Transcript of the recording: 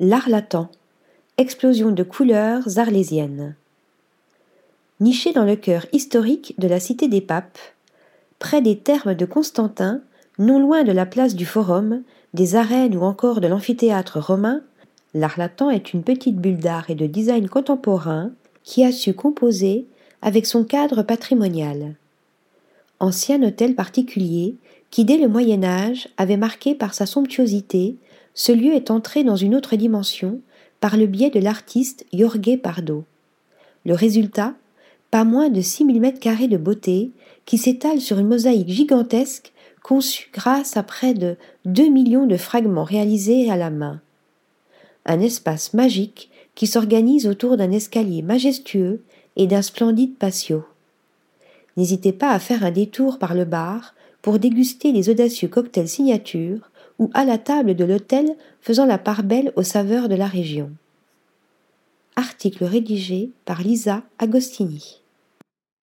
L'Arlatan, explosion de couleurs arlésiennes. Niché dans le cœur historique de la cité des papes, près des thermes de Constantin, non loin de la place du Forum, des arènes ou encore de l'amphithéâtre romain, l'Arlatan est une petite bulle d'art et de design contemporain qui a su composer avec son cadre patrimonial. Ancien hôtel particulier qui dès le Moyen Âge avait marqué par sa somptuosité ce lieu est entré dans une autre dimension par le biais de l'artiste Jorge Pardo. Le résultat, pas moins de 6000 mètres carrés de beauté qui s'étalent sur une mosaïque gigantesque conçue grâce à près de 2 millions de fragments réalisés à la main. Un espace magique qui s'organise autour d'un escalier majestueux et d'un splendide patio. N'hésitez pas à faire un détour par le bar pour déguster les audacieux cocktails signature ou à la table de l'hôtel faisant la part belle aux saveurs de la région. Article rédigé par Lisa Agostini.